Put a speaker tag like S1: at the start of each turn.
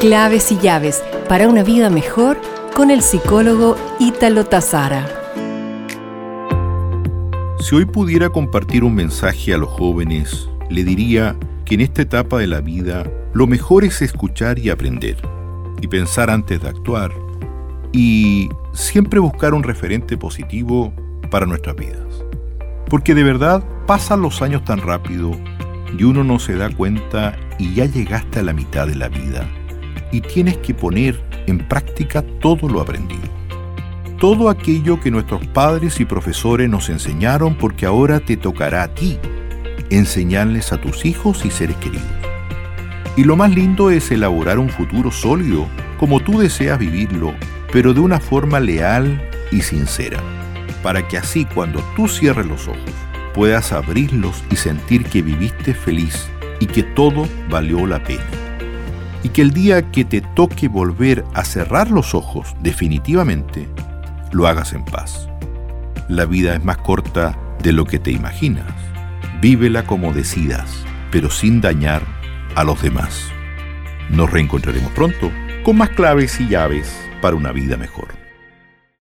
S1: Claves y llaves para una vida mejor con el psicólogo Ítalo Tazara.
S2: Si hoy pudiera compartir un mensaje a los jóvenes, le diría que en esta etapa de la vida lo mejor es escuchar y aprender, y pensar antes de actuar, y siempre buscar un referente positivo para nuestras vidas. Porque de verdad pasan los años tan rápido y uno no se da cuenta y ya llegaste a la mitad de la vida y tienes que poner en práctica todo lo aprendido. Todo aquello que nuestros padres y profesores nos enseñaron porque ahora te tocará a ti enseñarles a tus hijos y seres queridos. Y lo más lindo es elaborar un futuro sólido como tú deseas vivirlo, pero de una forma leal y sincera, para que así cuando tú cierres los ojos puedas abrirlos y sentir que viviste feliz y que todo valió la pena. Y que el día que te toque volver a cerrar los ojos definitivamente, lo hagas en paz. La vida es más corta de lo que te imaginas. Vívela como decidas, pero sin dañar a los demás. Nos reencontraremos pronto con más claves y llaves para una vida mejor.